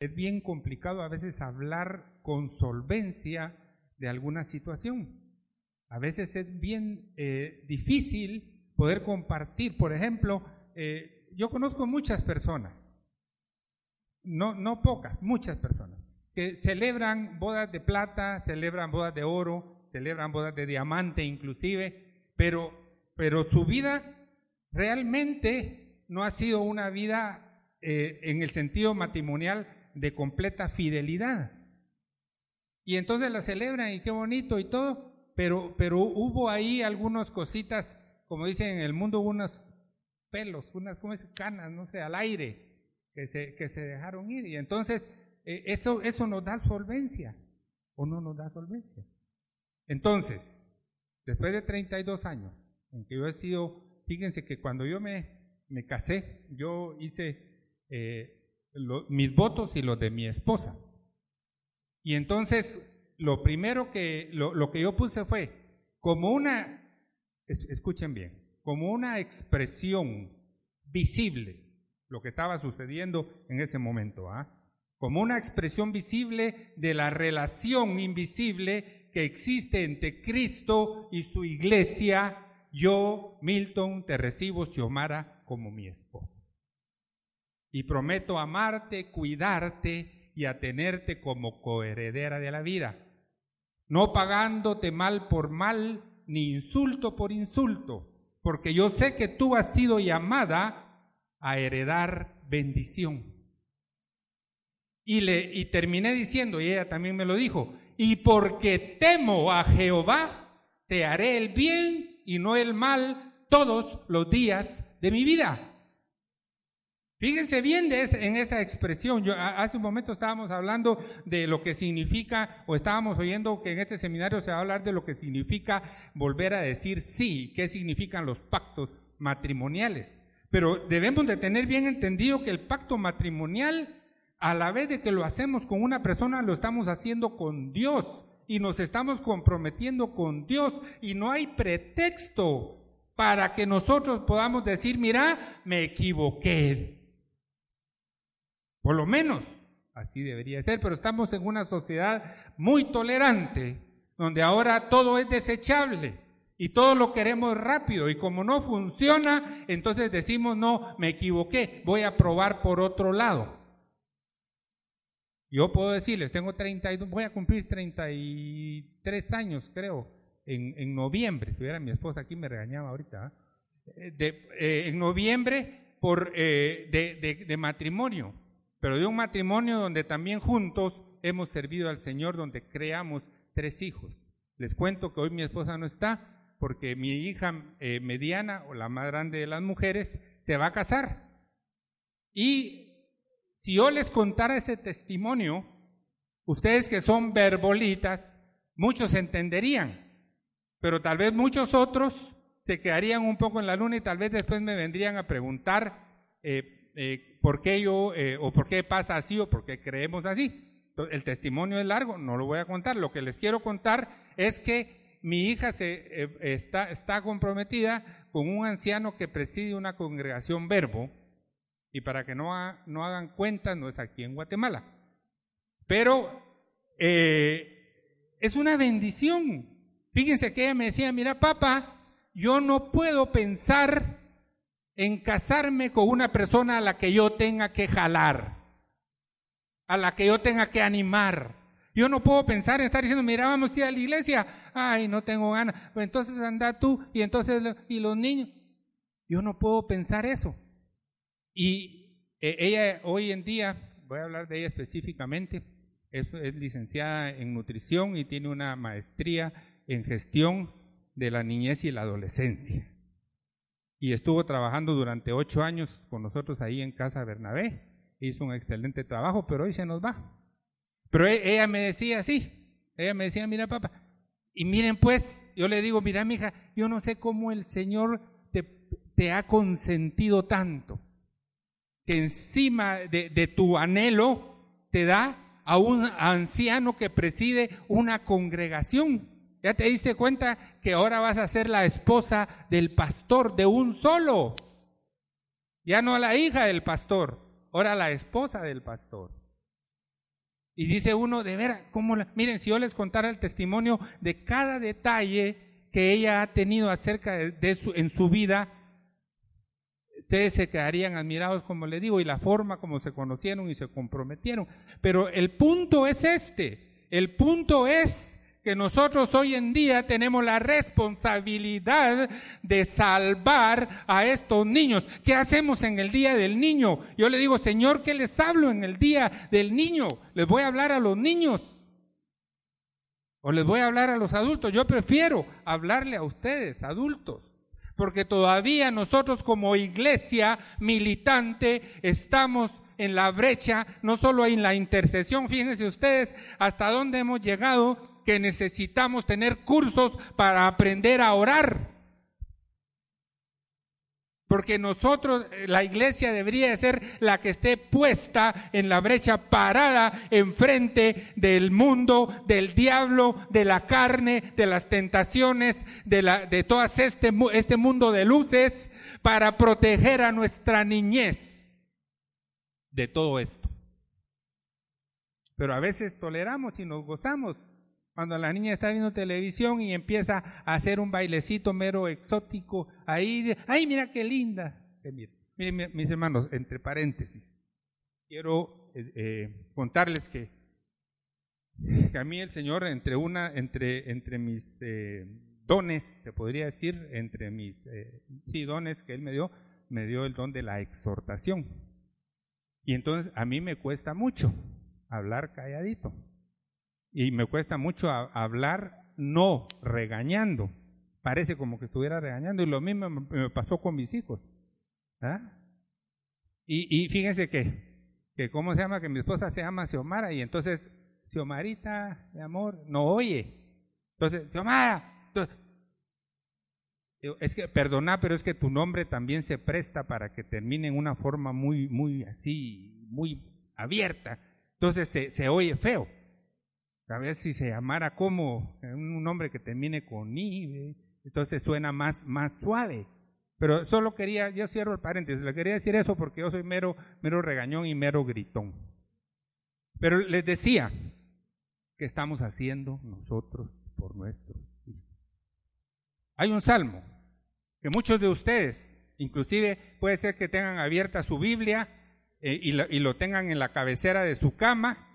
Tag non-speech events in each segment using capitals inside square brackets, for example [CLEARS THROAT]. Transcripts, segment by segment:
es bien complicado a veces hablar con solvencia de alguna situación. A veces es bien eh, difícil poder compartir. Por ejemplo, eh, yo conozco muchas personas, no, no pocas, muchas personas, que celebran bodas de plata, celebran bodas de oro, celebran bodas de diamante inclusive, pero, pero su vida realmente no ha sido una vida eh, en el sentido matrimonial de completa fidelidad. Y entonces la celebran y qué bonito y todo, pero, pero hubo ahí algunas cositas, como dicen en el mundo, unos pelos, unas como canas, no sé, al aire, que se, que se dejaron ir. Y entonces eh, eso, eso nos da solvencia, o no nos da solvencia. Entonces, después de 32 años, en que yo he sido, fíjense que cuando yo me, me casé, yo hice eh, mis votos y los de mi esposa. Y entonces, lo primero que, lo, que yo puse fue, como una, escuchen bien, como una expresión visible, lo que estaba sucediendo en ese momento, ¿ah? como una expresión visible de la relación invisible que existe entre Cristo y su iglesia, yo, Milton, te recibo, Xiomara, como mi esposa y prometo amarte, cuidarte y atenerte como coheredera de la vida, no pagándote mal por mal ni insulto por insulto, porque yo sé que tú has sido llamada a heredar bendición. Y, le, y terminé diciendo, y ella también me lo dijo, y porque temo a Jehová, te haré el bien y no el mal todos los días de mi vida. Fíjense bien de en esa expresión. Yo, hace un momento estábamos hablando de lo que significa, o estábamos oyendo que en este seminario se va a hablar de lo que significa volver a decir sí, qué significan los pactos matrimoniales. Pero debemos de tener bien entendido que el pacto matrimonial, a la vez de que lo hacemos con una persona, lo estamos haciendo con Dios y nos estamos comprometiendo con Dios y no hay pretexto para que nosotros podamos decir, mira, me equivoqué. Por lo menos así debería ser, pero estamos en una sociedad muy tolerante, donde ahora todo es desechable y todo lo queremos rápido y como no funciona, entonces decimos, no, me equivoqué, voy a probar por otro lado. Yo puedo decirles, tengo 32, voy a cumplir 33 años, creo, en, en noviembre. Si tuviera mi esposa aquí me regañaba ahorita. ¿eh? De, eh, en noviembre por, eh, de, de matrimonio pero de un matrimonio donde también juntos hemos servido al Señor, donde creamos tres hijos. Les cuento que hoy mi esposa no está porque mi hija eh, mediana o la más grande de las mujeres se va a casar. Y si yo les contara ese testimonio, ustedes que son verbolitas, muchos entenderían, pero tal vez muchos otros se quedarían un poco en la luna y tal vez después me vendrían a preguntar eh, eh, por qué yo, eh, o por qué pasa así, o por qué creemos así. El testimonio es largo, no lo voy a contar. Lo que les quiero contar es que mi hija se, eh, está, está comprometida con un anciano que preside una congregación verbo, y para que no, no hagan cuenta, no es aquí en Guatemala. Pero eh, es una bendición. Fíjense que ella me decía, mira papá, yo no puedo pensar en casarme con una persona a la que yo tenga que jalar, a la que yo tenga que animar. Yo no puedo pensar en estar diciendo, mira, vamos a ir a la iglesia. Ay, no tengo ganas. Pues entonces anda tú y entonces y los niños. Yo no puedo pensar eso. Y eh, ella hoy en día, voy a hablar de ella específicamente, es, es licenciada en nutrición y tiene una maestría en gestión de la niñez y la adolescencia y estuvo trabajando durante ocho años con nosotros ahí en Casa Bernabé. Hizo un excelente trabajo, pero hoy se nos va. Pero e, ella me decía así, ella me decía, mira papá, y miren pues, yo le digo, mira mi hija, yo no sé cómo el Señor te, ha consentido tanto, que encima de tu anhelo te da a un anciano que preside una congregación. ¿Ya te diste cuenta que ahora vas a ser la esposa del pastor de un solo? Ya no la hija del pastor, ahora la esposa del pastor. Y dice uno, de veras, ¿cómo la? Miren, si yo les contara el testimonio de cada detalle que ella ha tenido acerca de, su, en su vida, ustedes se quedarían admirados, como le digo, y la forma como se conocieron y se comprometieron. Pero el punto es este, el punto es que nosotros hoy en día tenemos la responsabilidad de salvar a estos niños. ¿Qué hacemos en el día del niño? Yo le digo, Señor, ¿qué les hablo en el día del niño? Les voy a hablar a los niños. O les voy a hablar a los adultos. Yo prefiero hablarle a ustedes, adultos. Porque todavía nosotros como iglesia militante estamos en la brecha, no solo en la intercesión, fíjense ustedes hasta dónde hemos llegado que necesitamos tener cursos para aprender a orar. Porque nosotros, la iglesia debería ser la que esté puesta en la brecha parada enfrente del mundo, del diablo, de la carne, de las tentaciones, de, la, de todo este, este mundo de luces, para proteger a nuestra niñez de todo esto. Pero a veces toleramos y nos gozamos cuando la niña está viendo televisión y empieza a hacer un bailecito mero exótico, ahí, ay, mira qué linda. Miren, mis hermanos, entre paréntesis, quiero eh, eh, contarles que, que, a mí el Señor, entre, una, entre, entre mis eh, dones, se podría decir, entre mis sí, dones que Él me dio, me dio el don de la exhortación. Y entonces a mí me cuesta mucho hablar calladito. Y me cuesta mucho hablar no regañando. Parece como que estuviera regañando. Y lo mismo me pasó con mis hijos. ¿ah? Y, y, fíjense que, que, ¿cómo se llama? Que mi esposa se llama Xiomara. Y entonces, Xiomarita, mi amor, no oye. Entonces, Xiomara. Es que, perdona, pero es que tu nombre también se presta para que termine en una forma muy, muy así, muy abierta. Entonces se oye feo. A ver si se llamara como un nombre que termine con I, entonces suena más, más suave. Pero solo quería, yo cierro el paréntesis, le quería decir eso porque yo soy mero, mero regañón y mero gritón. Pero les decía, ¿qué estamos haciendo nosotros por nuestros hijos? Hay un salmo que muchos de ustedes, inclusive puede ser que tengan abierta su Biblia eh, y lo tengan en la cabecera de su cama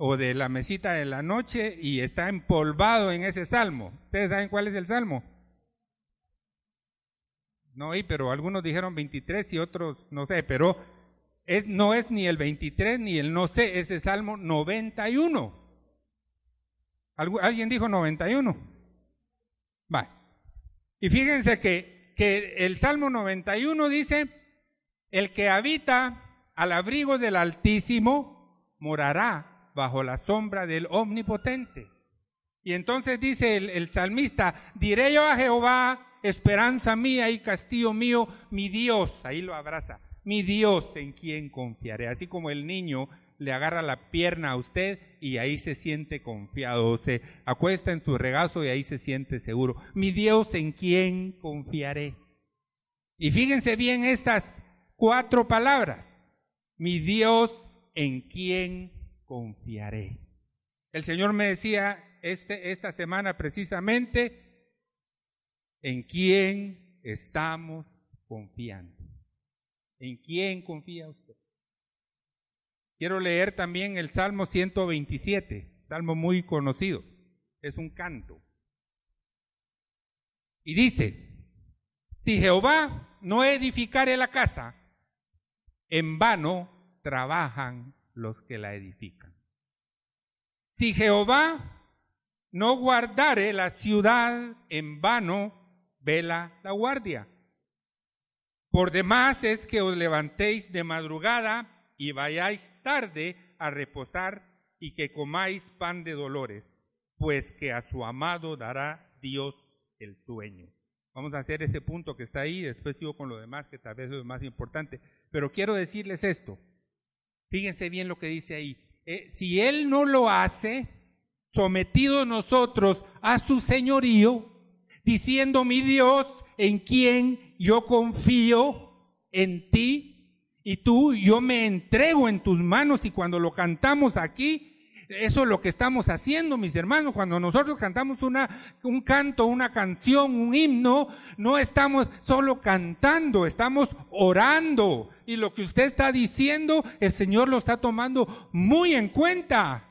o de la mesita de la noche y está empolvado en ese salmo. ¿Ustedes saben cuál es el salmo? No pero algunos dijeron 23 y otros no sé, pero es, no es ni el 23 ni el no sé, ese salmo 91. ¿Alguien dijo 91? Va. Y fíjense que, que el salmo 91 dice, el que habita al abrigo del Altísimo morará bajo la sombra del omnipotente. Y entonces dice el, salmista, diré yo a Jehová, esperanza mía y castillo mío, mi Dios, ahí lo abraza, mi Dios en quien confiaré. Así como el niño le agarra la pierna a usted y ahí se siente confiado, se acuesta en tu regazo y ahí se siente seguro. Mi Dios en quien confiaré. Y fíjense bien estas cuatro palabras. Mi Dios en quien confiaré. El Señor me decía este, esta semana precisamente en quién estamos confiando. ¿En quién confía usted? Quiero leer también el Salmo 127, salmo muy conocido. Es un canto. Y dice, si Jehová no edificare la casa, en vano trabajan los que la edifican. Si Jehová no guardare la ciudad, en vano vela la guardia. Por demás es que os levantéis de madrugada y vayáis tarde a reposar y que comáis pan de dolores, pues que a su amado dará Dios el sueño. Vamos a hacer ese punto que está ahí, después sigo con lo demás, que tal vez es lo más importante. Pero quiero decirles esto, Fíjense bien lo que dice ahí. Eh, si Él no lo hace, sometidos nosotros a su señorío, diciendo, mi Dios, en quien yo confío, en ti, y tú, yo me entrego en tus manos, y cuando lo cantamos aquí, Eso es lo que estamos haciendo, mis hermanos. Cuando nosotros cantamos una, un canto, una canción, un himno, no estamos solo cantando, estamos orando. Y lo que usted está diciendo, el Señor lo está tomando muy en cuenta.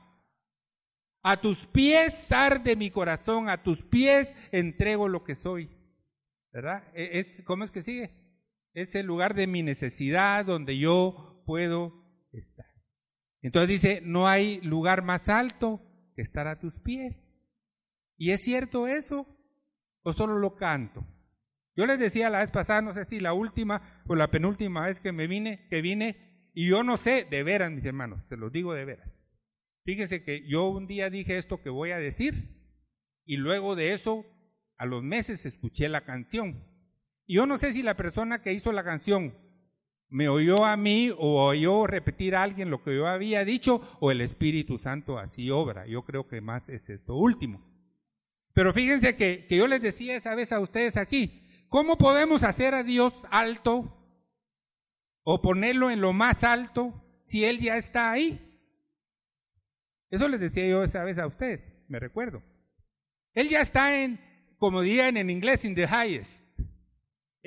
A tus pies arde mi corazón, a tus pies entrego lo que soy. ¿Verdad? E, es, ¿Cómo es que sigue? Es el lugar de mi necesidad donde yo puedo estar. Entonces dice, no hay lugar más alto que estar a tus pies. ¿Y es cierto eso? ¿O solo lo canto? Yo les decía la vez pasada, no sé si la última o la penúltima vez que me vine, que vine, y yo no sé, de veras, mis hermanos, se los digo de veras. Fíjense que yo un día dije esto que voy a decir, y luego de eso, a los meses escuché la canción. Y yo no sé si la persona que hizo la canción me oyó a mí o oyó repetir a alguien lo que yo había dicho o el Espíritu Santo así obra. Yo creo que más es esto último. Pero fíjense que, que yo les decía esa vez a ustedes aquí, ¿cómo podemos hacer a Dios alto o ponerlo en lo más alto si Él ya está ahí? Eso les decía yo esa vez a ustedes, me recuerdo. Él ya está en, como dirían en inglés, in the highest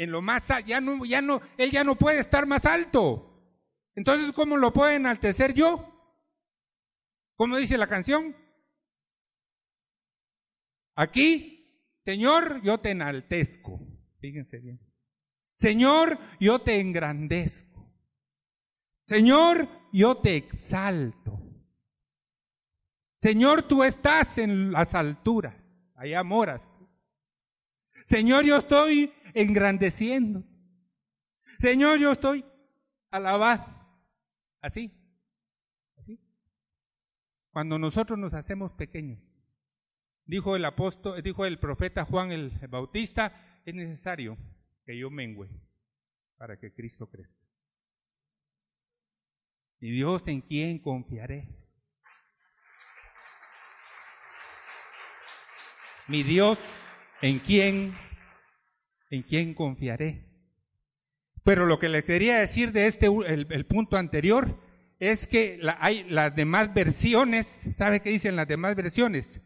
en lo más ya no, ya no, él ya no puede estar más alto. Entonces, ¿cómo lo puedo enaltecer yo? ¿Cómo dice la canción? Aquí, Señor, yo te enaltezco. Fíjense bien. Señor, yo te engrandezco. Señor, yo te exalto. Señor, tú estás en las alturas. Allá moras. Señor, yo estoy engrandeciendo. Señor, yo estoy alabado. Así. Así. Cuando nosotros nos hacemos pequeños, dijo el apóstol, dijo el profeta Juan el Bautista, es necesario que yo mengüe para que Cristo crezca. Y Dios en quién confiaré. Mi Dios en quién ¿en quién confiaré? Pero lo que le quería decir de este, el, punto anterior, es que hay las demás versiones, ¿sabe qué dicen las demás versiones?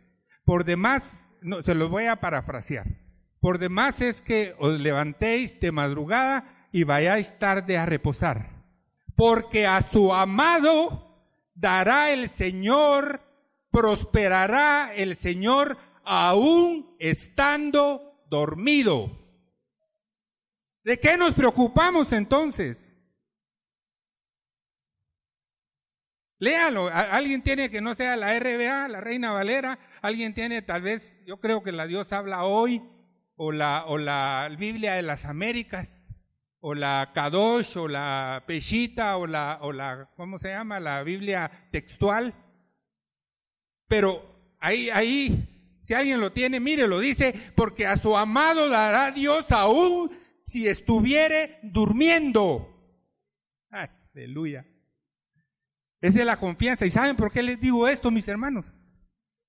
Por demás, no, se los voy a parafrasear. Por demás es que os levantéis de madrugada y vayáis tarde a reposar. Porque a su amado dará el Señor, prosperará el Señor aún estando dormido. ¿De qué nos preocupamos entonces? Léalo. Alguien tiene que no sea la RBA, la Reina Valera. Alguien tiene tal vez, yo creo que la Dios habla hoy, o la, o la Biblia de las Américas, o la Kadosh, o la Peshita, o la, o la, ¿cómo se llama? La Biblia textual. Pero ahí, ahí, si alguien lo tiene, mire, lo dice, porque a su amado dará Dios aún si estuviere durmiendo. Aleluya. Esa es la confianza. ¿Y saben por qué les digo esto, mis hermanos?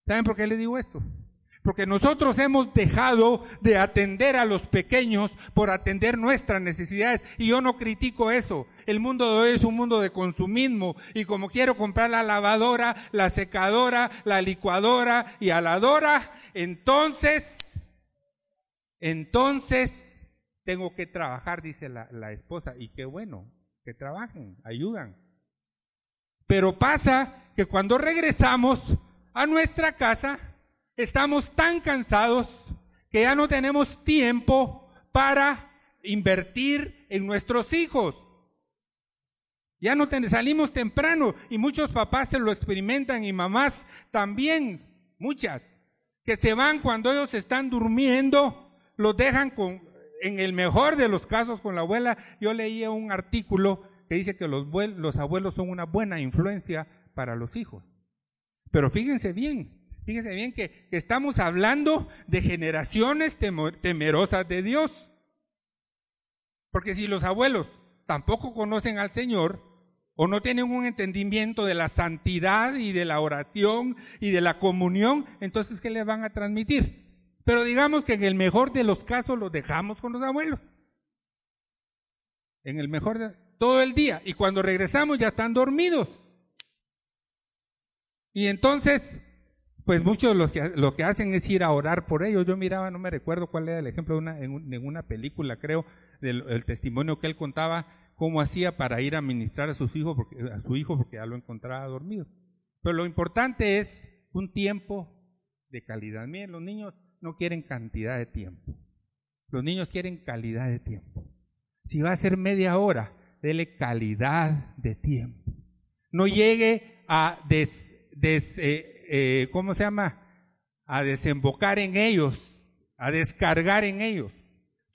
¿Saben por qué les digo esto? Porque nosotros hemos dejado de atender a los pequeños por atender nuestras necesidades. Y yo no critico eso. El mundo de hoy es un mundo de consumismo. Y como quiero comprar la lavadora, la secadora, la licuadora y aladora, entonces, entonces tengo que trabajar, dice la, esposa, y qué bueno, que trabajen, ayudan. Pero pasa que cuando regresamos a nuestra casa, estamos tan cansados que ya no tenemos tiempo para invertir en nuestros hijos. Ya no salimos temprano y muchos papás se lo experimentan y mamás también, muchas, que se van cuando ellos están durmiendo, los dejan con, en el mejor de los casos con la abuela, yo leía un artículo que dice que los, los abuelos son una buena influencia para los hijos. Pero fíjense bien, fíjense bien que, estamos hablando de generaciones temerosas de Dios. Porque si los abuelos tampoco conocen al Señor o no tienen un entendimiento de la santidad y de la oración y de la comunión, entonces ¿qué les van a transmitir? Pero digamos que en el mejor de los casos los dejamos con los abuelos. En el mejor de todo el día. Y cuando regresamos ya están dormidos. Y entonces, pues muchos lo que, lo que hacen es ir a orar por ellos. Yo miraba, no me recuerdo cuál era el ejemplo, una, en, una película, creo, del testimonio que él contaba, cómo hacía para ir a ministrar a, sus hijos porque, a su hijo porque ya lo encontraba dormido. Pero lo importante es un tiempo de calidad. Miren, los niños no quieren cantidad de tiempo. Los niños quieren calidad de tiempo. Si va a ser media hora, dele calidad de tiempo. No llegue a des, eh, eh, ¿cómo se llama? A desembocar en ellos, a descargar en ellos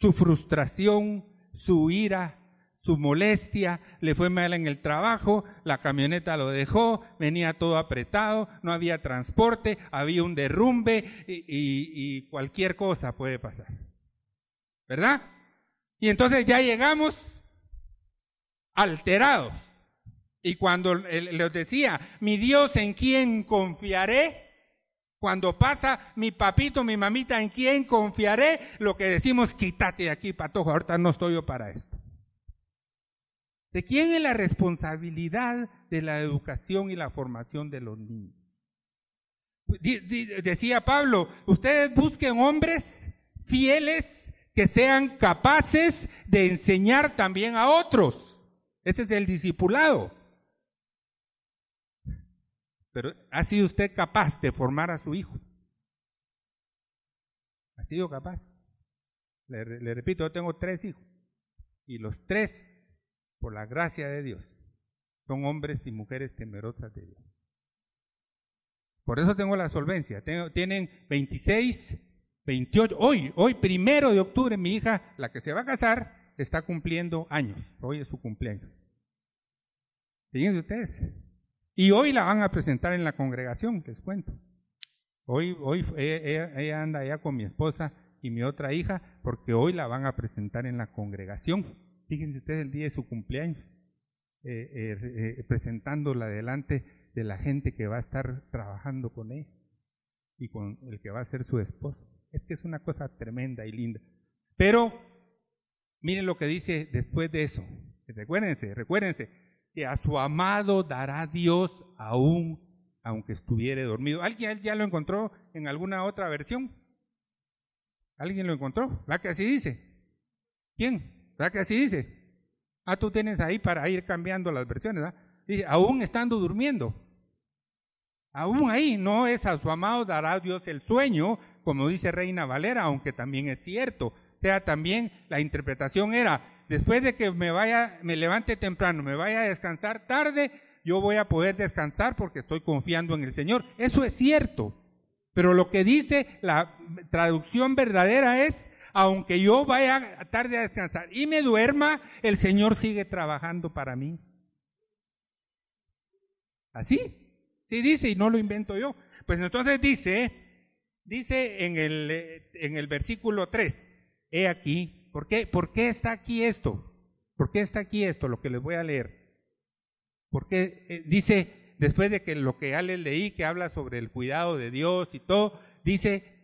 su frustración, su ira, su molestia, le fue mal en el trabajo, la camioneta lo dejó, venía todo apretado, no había transporte, había un derrumbe y, cualquier cosa puede pasar. ¿Verdad? Y entonces ya llegamos alterados. Y cuando les decía, mi Dios en quién confiaré, cuando pasa mi papito, mi mamita, en quién confiaré, lo que decimos, quítate de aquí, patojo, ahorita no estoy yo para esto. ¿De quién es la responsabilidad de la educación y la formación de los niños? Decía Pablo, ustedes busquen hombres fieles que sean capaces de enseñar también a otros. Ese es el discipulado. Pero ¿ha sido usted capaz de formar a su hijo? ¿Ha sido capaz? Le, repito, yo tengo tres hijos. Y los tres por la gracia de Dios, son hombres y mujeres temerosas de Dios. Por eso tengo la solvencia. tienen 26, 28. Hoy, hoy, primero de octubre, mi hija, la que se va a casar, está cumpliendo años. Hoy es su cumpleaños. Fíjense ustedes. Y hoy la van a presentar en la congregación, les cuento. Hoy, hoy ella anda allá con mi esposa y mi otra hija, porque hoy la van a presentar en la congregación. Fíjense ustedes el día de su cumpleaños, eh, eh, eh, presentándola delante de la gente que va a estar trabajando con ella y con el que va a ser su esposo. Es que es una cosa tremenda y linda. Pero miren lo que dice después de eso. Recuérdense, recuérdense que a su amado dará Dios aún aunque estuviere dormido. ¿Alguien ya lo encontró en alguna otra versión? ¿Alguien lo encontró? ¿La que así dice? ¿Quién? ¿Verdad que así dice? Ah, tú tienes ahí para ir cambiando las versiones. Dice, aún estando durmiendo. Aún ahí no es a su amado dará Dios el sueño, como dice Reina Valera, aunque también es cierto. O sea, también la interpretación era, después de que me vaya, me levante temprano, me vaya a descansar tarde, yo voy a poder descansar porque estoy confiando en el Señor. Eso es cierto. Pero lo que dice la traducción verdadera es, aunque yo vaya tarde a descansar y me duerma, el Señor sigue trabajando para mí. ¿Así? Sí dice y no lo invento yo. Pues entonces dice, dice en el, en el versículo 3, he aquí, ¿por qué, ¿por qué está aquí esto? ¿Por qué está aquí esto? Lo que les voy a leer. Porque eh, dice, después de que lo que ya leí, que habla sobre el cuidado de Dios y todo, dice,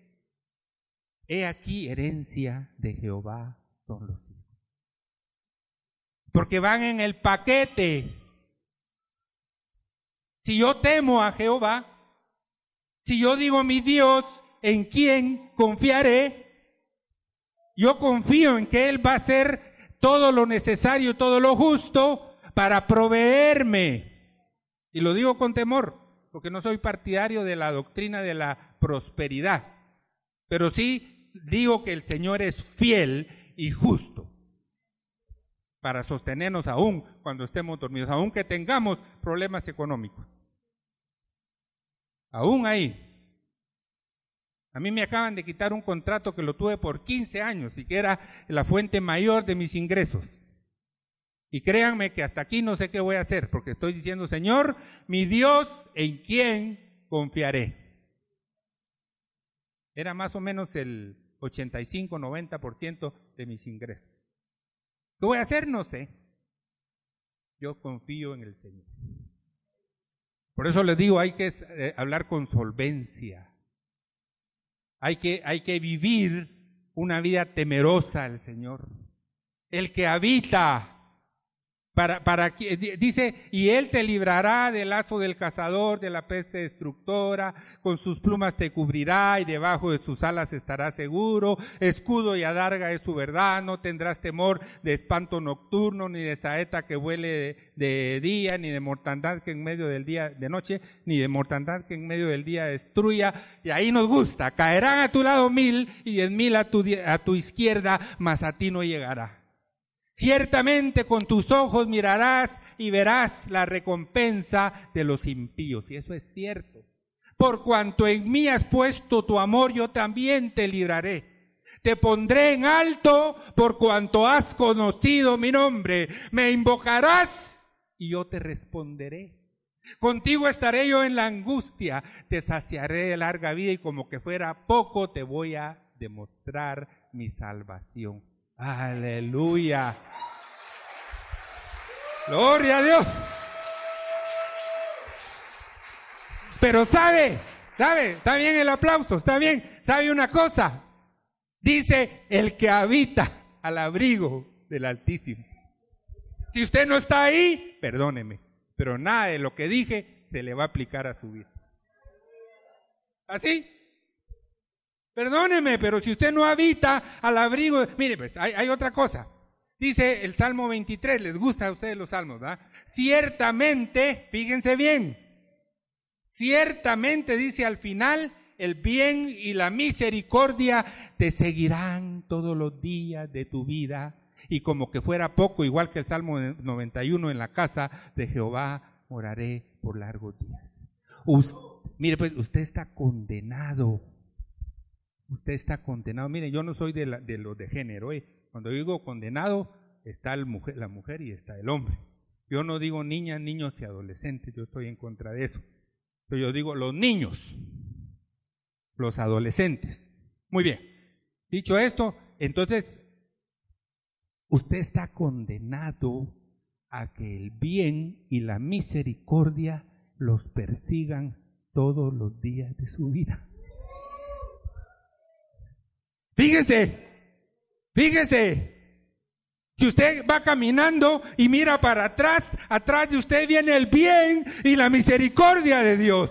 He aquí herencia de Jehová son los hijos. Porque van en el paquete. Si yo temo a Jehová, si yo digo mi Dios, ¿en quién confiaré? Yo confío en que Él va a hacer todo lo necesario, todo lo justo para proveerme. Y lo digo con temor, porque no soy partidario de la doctrina de la prosperidad, pero sí digo que el Señor es fiel y justo para sostenernos aún cuando estemos dormidos, aún que tengamos problemas económicos. Aún ahí. A mí me acaban de quitar un contrato que lo tuve por 15 años y que era la fuente mayor de mis ingresos. Y créanme que hasta aquí no sé qué voy a hacer, porque estoy diciendo, Señor, mi Dios, ¿en quién confiaré? Era más o menos el 85, 90% de mis ingresos. ¿Qué voy a hacer? No sé. Yo confío en el Señor. Por eso les digo, hay que eh, hablar con solvencia. Hay que, hay que vivir una vida temerosa al Señor. El que habita Para, para, dice, y él te librará del lazo del cazador, de la peste destructora, con sus plumas te cubrirá y debajo de sus alas estará seguro, escudo y adarga es su verdad, no tendrás temor de espanto nocturno, ni de saeta que huele de, día, ni de mortandad que en medio del día, de noche, ni de mortandad que en medio del día destruya, y ahí nos gusta, caerán a tu lado mil y diez mil a tu, a tu izquierda, mas a ti no llegará. Ciertamente con tus ojos mirarás y verás la recompensa de los impíos. Y eso es cierto. Por cuanto en mí has puesto tu amor, yo también te libraré. Te pondré en alto por cuanto has conocido mi nombre. Me invocarás y yo te responderé. Contigo estaré yo en la angustia. Te saciaré de larga vida y como que fuera poco te voy a demostrar mi salvación. Aleluya. Gloria a Dios. Pero sabe, sabe, está bien el aplauso, está bien. ¿Sabe una cosa? Dice el que habita al abrigo del Altísimo. Si usted no está ahí, perdóneme, pero nada de lo que dije se le va a aplicar a su vida. ¿Así? Perdóneme, pero si usted no habita al abrigo, mire, pues hay, otra cosa. Dice el Salmo 23, les gusta a ustedes los salmos, ¿verdad? Ciertamente, fíjense bien, ciertamente dice al final, el bien y la misericordia te seguirán todos los días de tu vida. Y como que fuera poco, igual que el Salmo 91, en la casa de Jehová moraré por largos días. mire, pues usted está condenado usted está condenado. Mire, yo no soy de, la, de los de género. ¿eh? Cuando digo condenado, está mujer, la mujer y está el hombre. Yo no digo niñas, niños y adolescentes, yo estoy en contra de eso. Pero yo digo los niños, los adolescentes. Muy bien. Dicho esto, entonces, usted está condenado a que el bien y la misericordia los persigan todos los días de su vida. Fíjese, fíjese. Si usted va caminando y mira para atrás, atrás de usted viene el bien y la misericordia de Dios.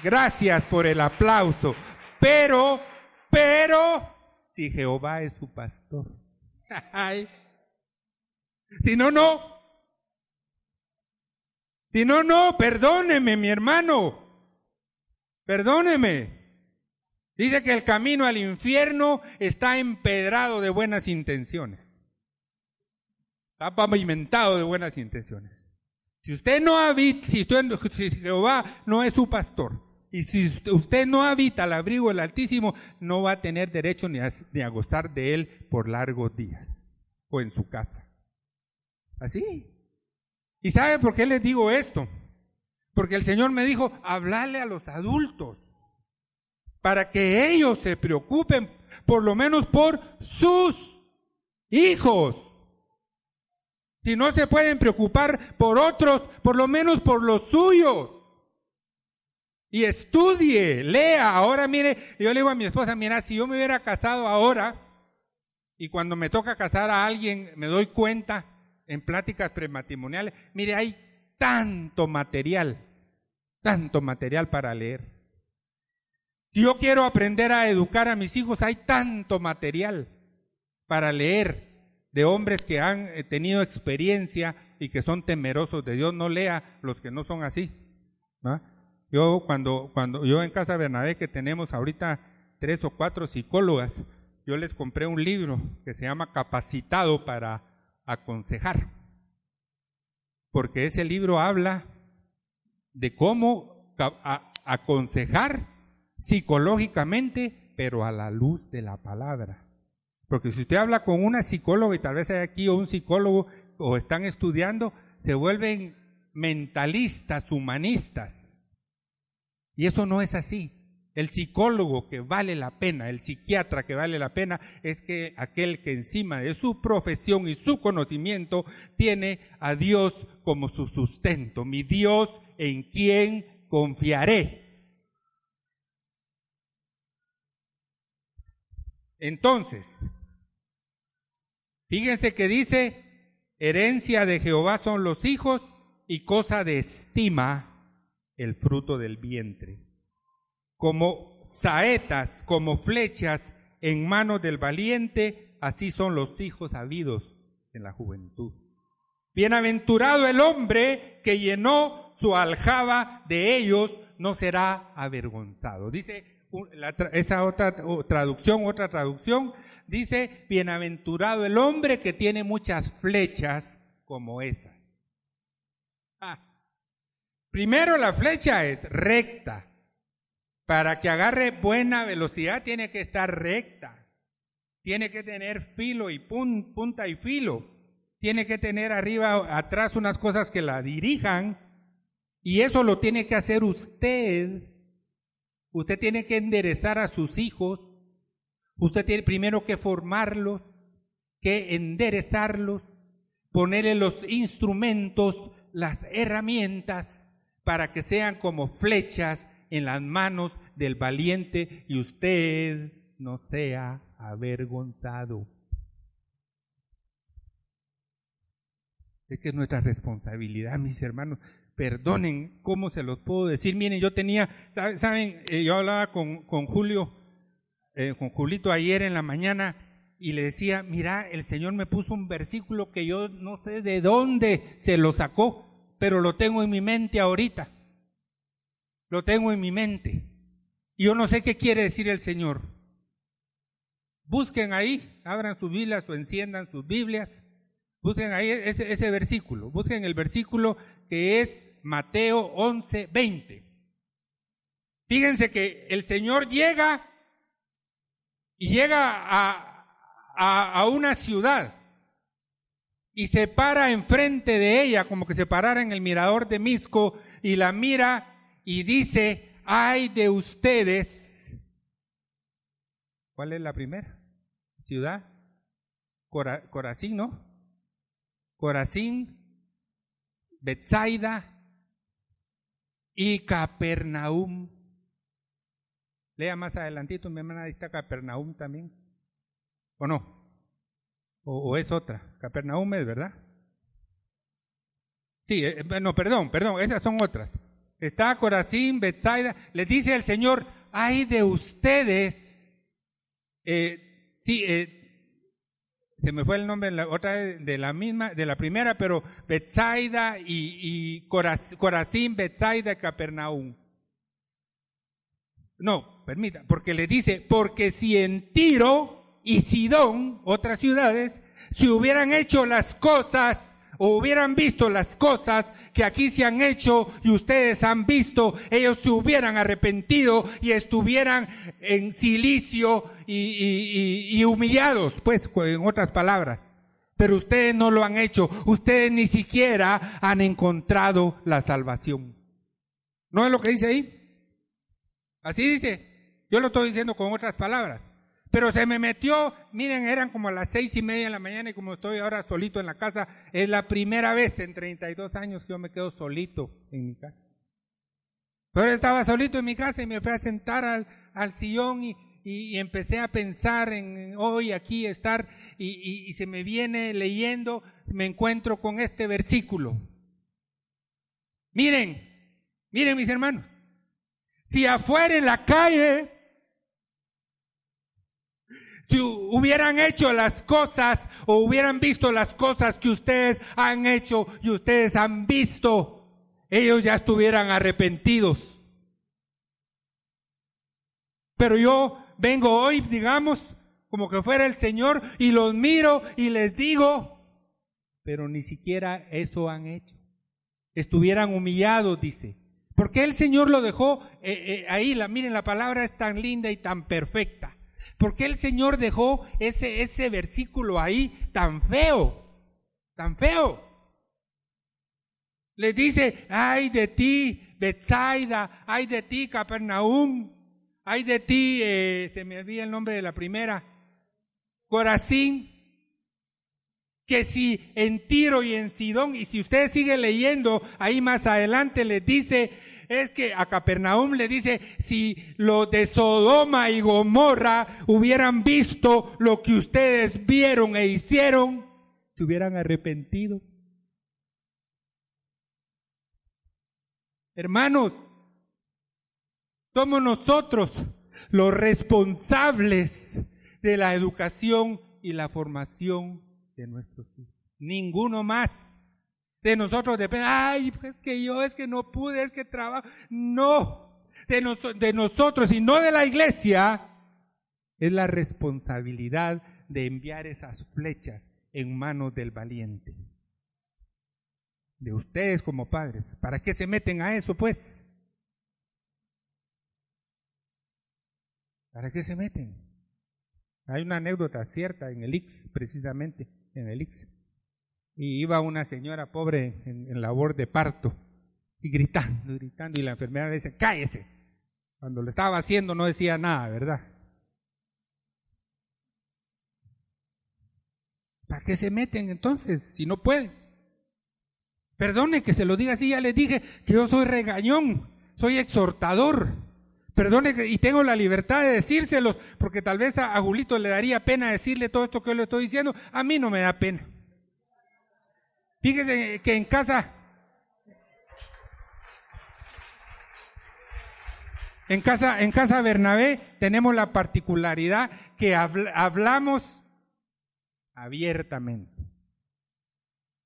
Gracias por el aplauso. Pero, pero, si Jehová es su pastor. [LAUGHS] si no, no. Si no, no, perdóneme, mi hermano. Perdóneme. Dice que el camino al infierno está empedrado de buenas intenciones. Está pavimentado de buenas intenciones. Si usted no habita, si, si Jehová no es su pastor, y si usted no habita al abrigo del Altísimo, no va a tener derecho ni a, ni a gozar de él por largos días o en su casa. Así. ¿Y sabe por qué les digo esto? Porque el Señor me dijo, hablarle a los adultos para que ellos se preocupen por lo menos por sus hijos. Si no se pueden preocupar por otros, por lo menos por los suyos. Y estudie, lea. Ahora mire, yo le digo a mi esposa, mira, si yo me hubiera casado ahora y cuando me toca casar a alguien me doy cuenta en pláticas prematrimoniales, mire, hay tanto material tanto material para leer. Si yo quiero aprender a educar a mis hijos, hay tanto material para leer de hombres que han eh, tenido experiencia y que son temerosos de Dios. No lea los que no son así. Yo cuando, cuando yo en Casa Bernabé que tenemos ahorita tres o cuatro psicólogas, yo les compré un libro que se llama Capacitado para aconsejar. Porque ese libro habla de cómo aconsejar psicológicamente, pero a la luz de la palabra. Porque si usted habla con una psicóloga, y tal vez hay aquí o un psicólogo, o están estudiando, se vuelven mentalistas, humanistas. Y eso no es así. El psicólogo que vale la pena, el psiquiatra que vale la pena, es que aquel que encima de su profesión y su conocimiento tiene a Dios como su sustento. Mi Dios en quién confiaré. Entonces, Fíjense que dice, herencia de Jehová son los hijos y cosa de estima el fruto del vientre. Como saetas, como flechas en manos del valiente, así son los hijos habidos en la juventud. Bienaventurado el hombre que llenó su aljaba de ellos, no será avergonzado. Dice esa otra traducción, otra traducción, dice, bienaventurado el hombre que tiene muchas flechas como esas. Ah. Primero la flecha es recta. Para que agarre buena velocidad tiene que estar recta. Tiene que tener filo y punta y filo. Tiene que tener arriba, atrás unas cosas que la dirijan. Y eso lo tiene que hacer usted. Usted tiene que enderezar a sus hijos. Usted tiene primero que formarlos, que enderezarlos, ponerle los instrumentos, las herramientas para que sean como flechas en las manos del valiente y usted no sea avergonzado. Es que es nuestra responsabilidad, mis hermanos. Perdonen, ¿cómo se los puedo decir? Miren, yo tenía, ¿saben? Eh, yo hablaba con, con Julio, eh, con Julito ayer en la mañana y le decía, mira, el Señor me puso un versículo que yo no sé de dónde se lo sacó, pero lo tengo en mi mente ahorita. Lo tengo en mi mente. Y yo no sé qué quiere decir el Señor. Busquen ahí, abran sus Biblias o enciendan sus Biblias. Busquen ahí ese, ese versículo. Busquen el versículo que es Mateo 11, 20. Fíjense que el Señor llega y llega a, a, una ciudad y se para enfrente de ella, como que se parara en el mirador de Misco, y la mira y dice, ay de ustedes. ¿Cuál es la primera? Ciudad. Corazín, ¿no? Corazín, Betsaida y Capernaum. Lea más adelantito, mi hermana, ahí está Capernaum también. ¿O no? ¿O, es otra? Capernaum es, ¿verdad? Sí, eh, no, perdón, perdón, esas son otras. Está Corazín, Betsaida. Les dice el Señor, ay de ustedes. Eh, sí, eh, se me fue el nombre la otra de la misma, de la primera, pero Betsaida y, y Corazín, Betsaida, Capernaum. No, permita, porque le dice, porque si en Tiro y Sidón, otras ciudades, si hubieran hecho las cosas o hubieran visto las cosas que aquí se han hecho y ustedes han visto, ellos se hubieran arrepentido y estuvieran en silicio y, humillados, pues en otras palabras. Pero ustedes no lo han hecho, ustedes ni siquiera han encontrado la salvación. ¿No es lo que dice ahí? Así dice. Yo lo estoy diciendo con otras palabras. Pero se me metió, miren, eran como las seis y media de la mañana y como estoy ahora solito en la casa, es la primera vez en 32 años que yo me quedo solito en mi casa. Pero estaba solito en mi casa y me fui a sentar al, al sillón y, y, empecé a pensar en hoy aquí estar y, y se me viene leyendo, me encuentro con este versículo. Miren, miren mis hermanos, si afuera en la calle si hubieran hecho las cosas o hubieran visto las cosas que ustedes han hecho y ustedes han visto, ellos ya estuvieran arrepentidos. Pero yo vengo hoy, digamos, como que fuera el Señor y los miro y les digo, pero ni siquiera eso han hecho. Estuvieran humillados, dice. Porque el Señor lo dejó eh, eh, ahí, la, miren, la palabra es tan linda y tan perfecta. ¿Por qué el Señor dejó ese, ese versículo ahí tan feo? Tan feo. Les dice, ay de ti, Betsaida, ay de ti, Capernaum, ay de ti, eh, se me olvida el nombre de la primera, Corazín, que si en Tiro y en Sidón, y si usted sigue leyendo, ahí más adelante les dice, Es que a Capernaum le dice, si los de Sodoma y Gomorra hubieran visto lo que ustedes vieron e hicieron, se hubieran arrepentido. Hermanos, somos nosotros los responsables de la educación y la formación de nuestros hijos. Ninguno más. De nosotros depende, ay, es que yo es que no pude, es que trabajo. No, de, de nosotros y no de la iglesia, es la responsabilidad de enviar esas flechas en manos del valiente. De ustedes como padres. ¿Para qué se meten a eso, pues? ¿Para qué se meten? Hay una anécdota cierta en el Ix, precisamente, en el Ix. Y iba una señora pobre en, labor de parto y gritando, gritando, y la enfermera le dice, cállese. Cuando lo estaba haciendo no decía nada, ¿verdad? ¿Para qué se meten entonces si no pueden? Perdone que se lo diga así, ya les dije que yo soy regañón, soy exhortador. Perdone que, y tengo la libertad de decírselos, porque tal vez a, a Julito le daría pena decirle todo esto que yo le estoy diciendo. A mí no me da pena. Fíjese que en casa, en casa, en casa Bernabé tenemos la particularidad que hablamos abiertamente.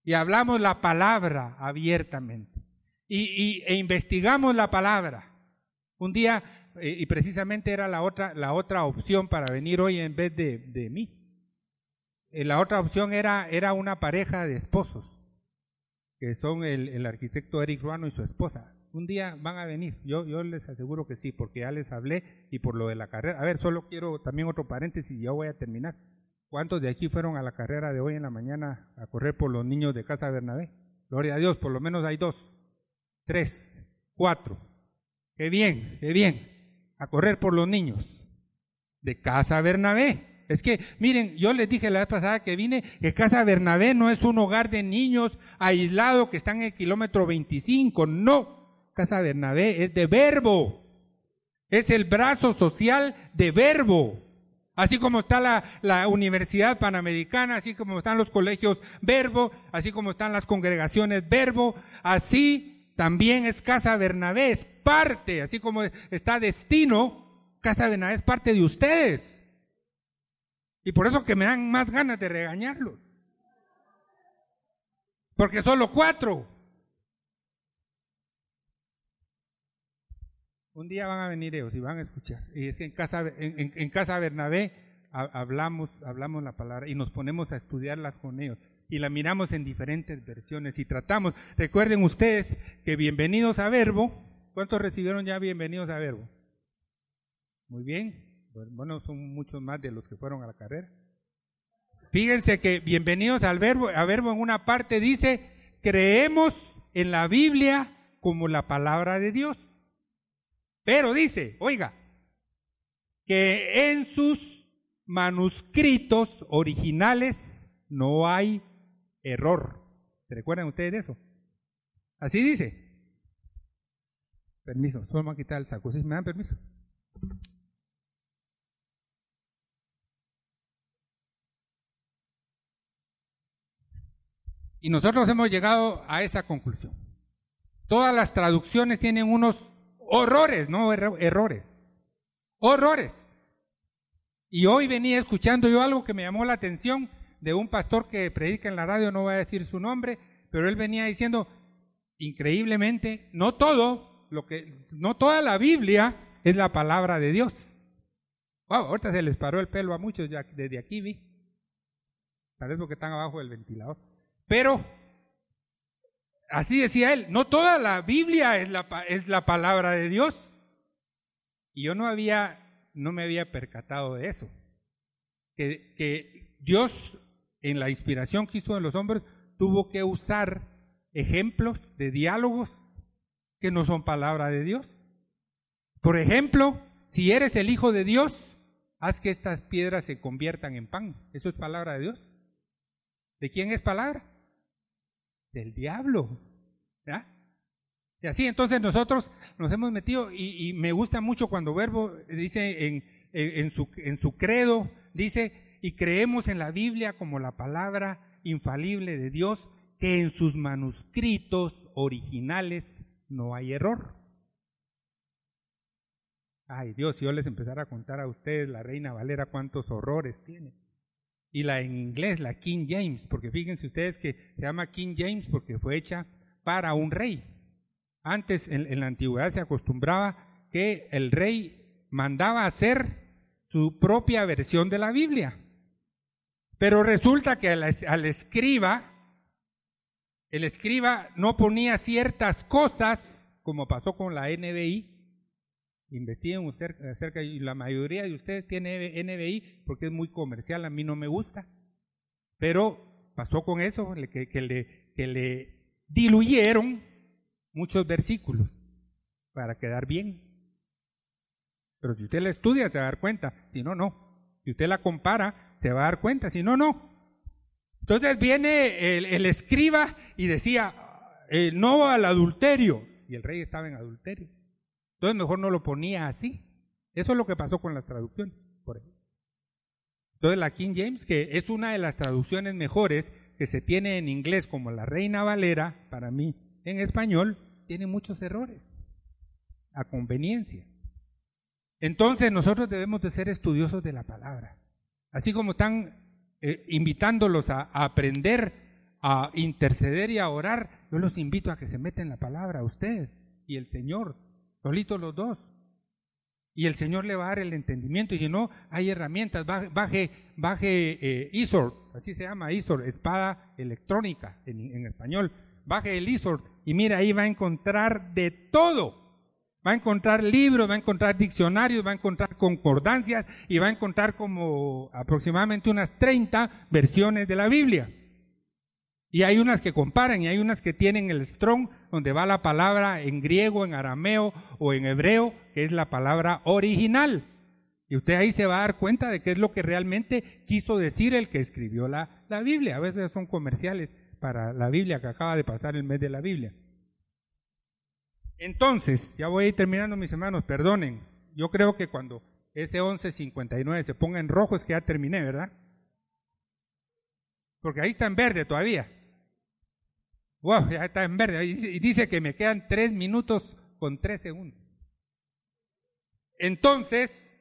Y hablamos la palabra abiertamente. Y, e investigamos la palabra. Un día, eh, y precisamente era la otra, la otra opción para venir hoy en vez de, de mí. Eh, la otra opción era, era una pareja de esposos, que son el, el arquitecto Eric Ruano y su esposa. Un día van a venir, yo, yo les aseguro que sí, porque ya les hablé y por lo de la carrera. A ver, solo quiero también otro paréntesis y ya voy a terminar. ¿Cuántos de aquí fueron a la carrera de hoy en la mañana a correr por los niños de Casa Bernabé? Gloria a Dios, por lo menos hay dos, tres, cuatro. Qué bien, qué bien. A correr por los niños de Casa Bernabé. Es que, miren, yo les dije la vez pasada que vine que Casa Bernabé no es un hogar de niños aislado que están en el kilómetro 25. No. Casa Bernabé es de verbo. Es el brazo social de verbo. Así como está la, la, Universidad Panamericana, así como están los colegios Verbo, así como están las congregaciones Verbo, así también es Casa Bernabé, es parte, así como está Destino, Casa Bernabé es parte de ustedes. Y por eso que me dan más ganas de regañarlos. Porque solo cuatro. Un día van a venir ellos y van a escuchar. Y es que en casa, en, casa Bernabé hablamos, hablamos la palabra y nos ponemos a estudiarla con ellos. Y la miramos en diferentes versiones y tratamos. Recuerden ustedes que bienvenidos a Verbo. ¿Cuántos recibieron ya bienvenidos a Verbo? Muy bien. Bueno, son muchos más de los que fueron a la carrera. Fíjense que bienvenidos al Verbo. A Verbo en una parte dice, creemos en la Biblia como la palabra de Dios. Pero dice, oiga, que en sus manuscritos originales no hay error. ¿Se recuerdan ustedes de eso? Así dice. Permiso, me a quitar el saco. ¿Me dan permiso? Y nosotros hemos llegado a esa conclusión. Todas las traducciones tienen unos Horrores, no errores. Horrores. Y hoy venía escuchando yo algo que me llamó la atención de un pastor que predica en la radio, no voy a decir su nombre, pero él venía diciendo, increíblemente, no todo, lo que, no toda la Biblia es la palabra de Dios. Wow, ahorita se les paró el pelo a muchos ya desde aquí vi. Tal vez porque están abajo del ventilador. Pero Así decía él, no toda la Biblia es la, es la palabra de Dios. Y yo no había, no me había percatado de eso. Que, que Dios, en la inspiración que hizo en los hombres, tuvo que usar ejemplos de diálogos que no son palabra de Dios. Por ejemplo, si eres el Hijo de Dios, haz que estas piedras se conviertan en pan. ¿Eso es palabra de Dios? ¿De quién es palabra? Del diablo. Y así entonces nosotros nos hemos metido y, me gusta mucho cuando Verbo dice en, en, su, en su credo, dice, y creemos en la Biblia como la palabra infalible de Dios, que en sus manuscritos originales no hay error. Ay Dios, si yo les empezara a contar a ustedes la Reina Valera cuántos horrores tiene. Y la en inglés, la King James, porque fíjense ustedes que se llama King James porque fue hecha para un rey. Antes en, la antigüedad se acostumbraba que el rey mandaba hacer su propia versión de la Biblia. Pero resulta que al, al escriba, el escriba no ponía ciertas cosas, como pasó con la NBI, investiguen usted acerca, y la mayoría de ustedes tiene NBI porque es muy comercial, a mí no me gusta. Pero pasó con eso, que, le diluyeron muchos versículos para quedar bien. Pero si usted la estudia se va a dar cuenta, si no, no. Si usted la compara, se va a dar cuenta, si no, no. Entonces viene el, escriba y decía, eh, no al adulterio. Y el rey estaba en adulterio. Entonces mejor no lo ponía así. Eso es lo que pasó con las traducciones, por ejemplo. Entonces la King James, que es una de las traducciones mejores que se tiene en inglés como la Reina Valera, para mí, en español, tiene muchos errores, a conveniencia. Entonces nosotros debemos de ser estudiosos de la palabra. Así como están eh, invitándolos a, a, aprender, a interceder y a orar, yo los invito a que se metan la palabra a usted y el Señor solitos los dos. Y el Señor le va a dar el entendimiento. Y si no, hay herramientas. Baje, baje eh, ISOR, así se llama ISOR, espada electrónica en, español. Baje el ISOR y mira, ahí va a encontrar de todo. Va a encontrar libros, va a encontrar diccionarios, va a encontrar concordancias y va a encontrar como aproximadamente unas 30 versiones de la Biblia. Y hay unas que comparan y hay unas que tienen el strong, donde va la palabra en griego, en arameo o en hebreo, que es la palabra original. Y usted ahí se va a dar cuenta de qué es lo que realmente quiso decir el que escribió la, la Biblia. A veces son comerciales para la Biblia que acaba de pasar el mes de la Biblia. Entonces, ya voy a ir terminando mis hermanos, perdonen. Yo creo que cuando ese 11.59 se ponga en rojo es que ya terminé, ¿verdad? Porque ahí está en verde todavía. Wow, ya está en verde. Y dice que me quedan tres minutos con tres segundos. Entonces,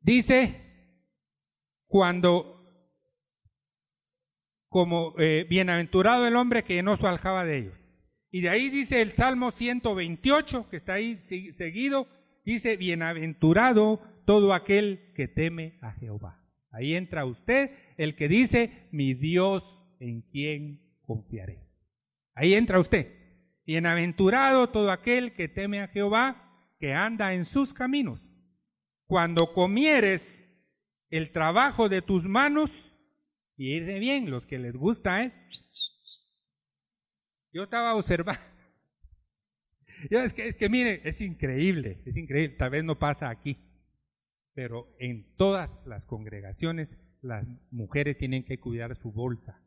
dice, cuando, como eh, bienaventurado el hombre que no su aljaba de ellos. Y de ahí dice el Salmo 128, que está ahí seguido, dice, bienaventurado todo aquel que teme a Jehová. Ahí entra usted, el que dice, mi Dios en quién confiaré. Ahí entra usted. Bienaventurado todo aquel que teme a Jehová, que anda en sus caminos. Cuando comieres el trabajo de tus manos, y irse bien, los que les gusta, ¿eh? Yo estaba observando. es que mire, es increíble, es increíble. Tal vez no pasa aquí, pero en todas las congregaciones las mujeres tienen que cuidar su bolsa.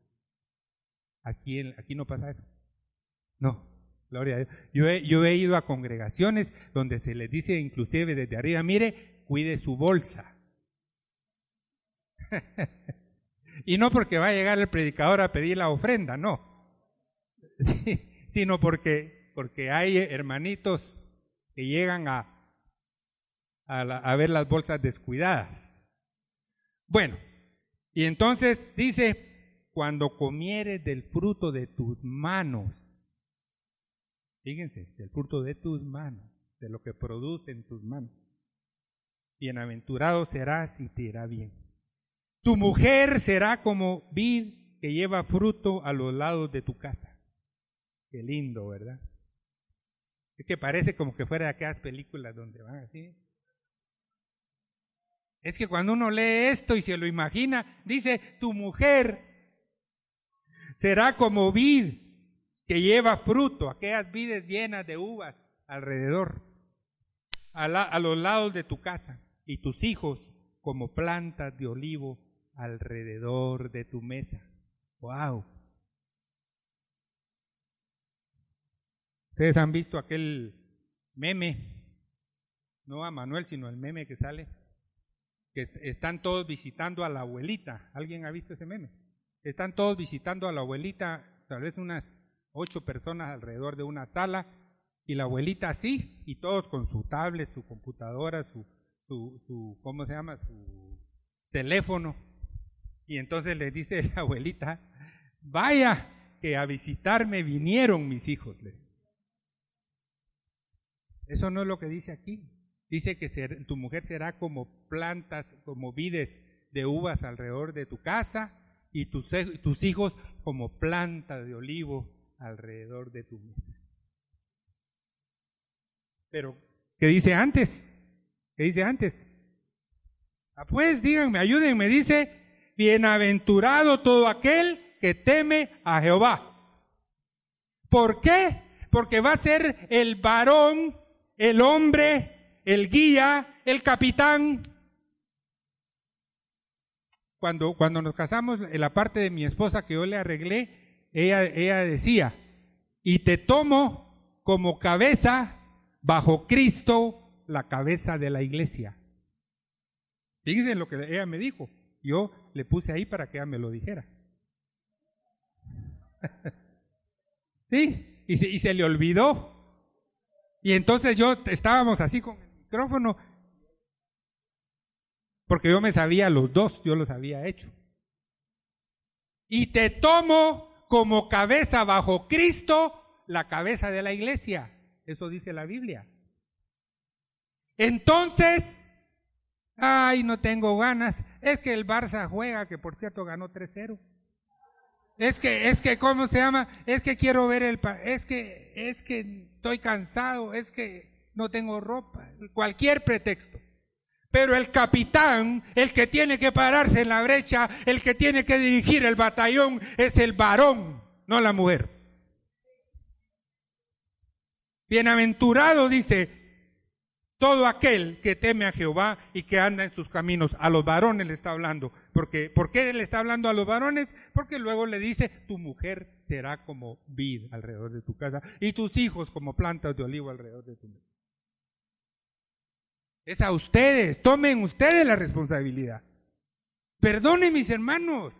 Aquí, aquí no pasa eso. No, gloria a Dios. Yo he, yo he ido a congregaciones donde se les dice inclusive desde arriba, mire, cuide su bolsa. [LAUGHS] y no porque va a llegar el predicador a pedir la ofrenda, no. [LAUGHS] sino porque, porque hay hermanitos que llegan a, a ver las bolsas descuidadas. Bueno, y entonces dice, cuando comieres del fruto de tus manos. Fíjense, del fruto de tus manos, de lo que produce en tus manos. Bienaventurado serás y te irá bien. Tu mujer será como vid que lleva fruto a los lados de tu casa. Qué lindo, ¿verdad? Es que parece como que fuera de aquellas películas donde van así. Es que cuando uno lee esto y se lo imagina, dice, tu mujer será como vid que lleva fruto, aquellas vides llenas de uvas alrededor, a, los lados de tu casa, y tus hijos como plantas de olivo alrededor de tu mesa. ¡Wow! Ustedes han visto aquel meme, no a Manuel, sino el meme que sale, que están todos visitando a la abuelita. ¿Alguien ha visto ese meme? Están todos visitando a la abuelita, tal vez unas ocho personas alrededor de una sala, y la abuelita así, y todos con su tablet, su computadora, su, su, su ¿cómo se llama? Su teléfono. Y entonces le dice [LAUGHS] la abuelita, vaya, que a visitarme vinieron mis hijos. Eso no es lo que dice aquí. Dice que tu mujer será como plantas, como vides de uvas alrededor de tu casa y tus, hijos como plantas de olivo alrededor de tu mesa. Pero, ¿qué dice antes? ¿Qué dice antes? Ah, pues díganme, ayúdenme, dice, bienaventurado todo aquel que teme a Jehová. ¿Por qué? Porque va a ser el varón, el hombre, el guía, el capitán. Cuando, cuando nos casamos, en la parte de mi esposa que yo le arreglé, ella, ella decía, y te tomo como cabeza bajo Cristo, la cabeza de la iglesia. Fíjense lo que ella me dijo. Yo le puse ahí para que ella me lo dijera. [LAUGHS] sí, y se, y se le olvidó. Y entonces yo estábamos así con el micrófono, porque yo me sabía los dos, yo los había hecho. Y te tomo como cabeza bajo Cristo, la cabeza de la iglesia. Eso dice la Biblia. Entonces, Ay, no tengo ganas. Es que el Barça juega, que por cierto ganó 3-0. Es que, es que, ¿cómo se llama? Es que quiero ver el, es que, es que estoy cansado, es que no tengo ropa, cualquier pretexto. Pero el capitán, el que tiene que pararse en la brecha, el que tiene que dirigir el batallón, es el varón, no la mujer. Bienaventurado dice, todo aquel que teme a Jehová y que anda en sus caminos, a los varones le está hablando. Porque, ¿Por qué le está hablando a los varones? Porque luego le dice, tu mujer será como vid alrededor de tu casa y tus hijos como plantas de olivo alrededor de tu mesa. Es a ustedes, tomen ustedes la responsabilidad. Perdonen mis hermanos.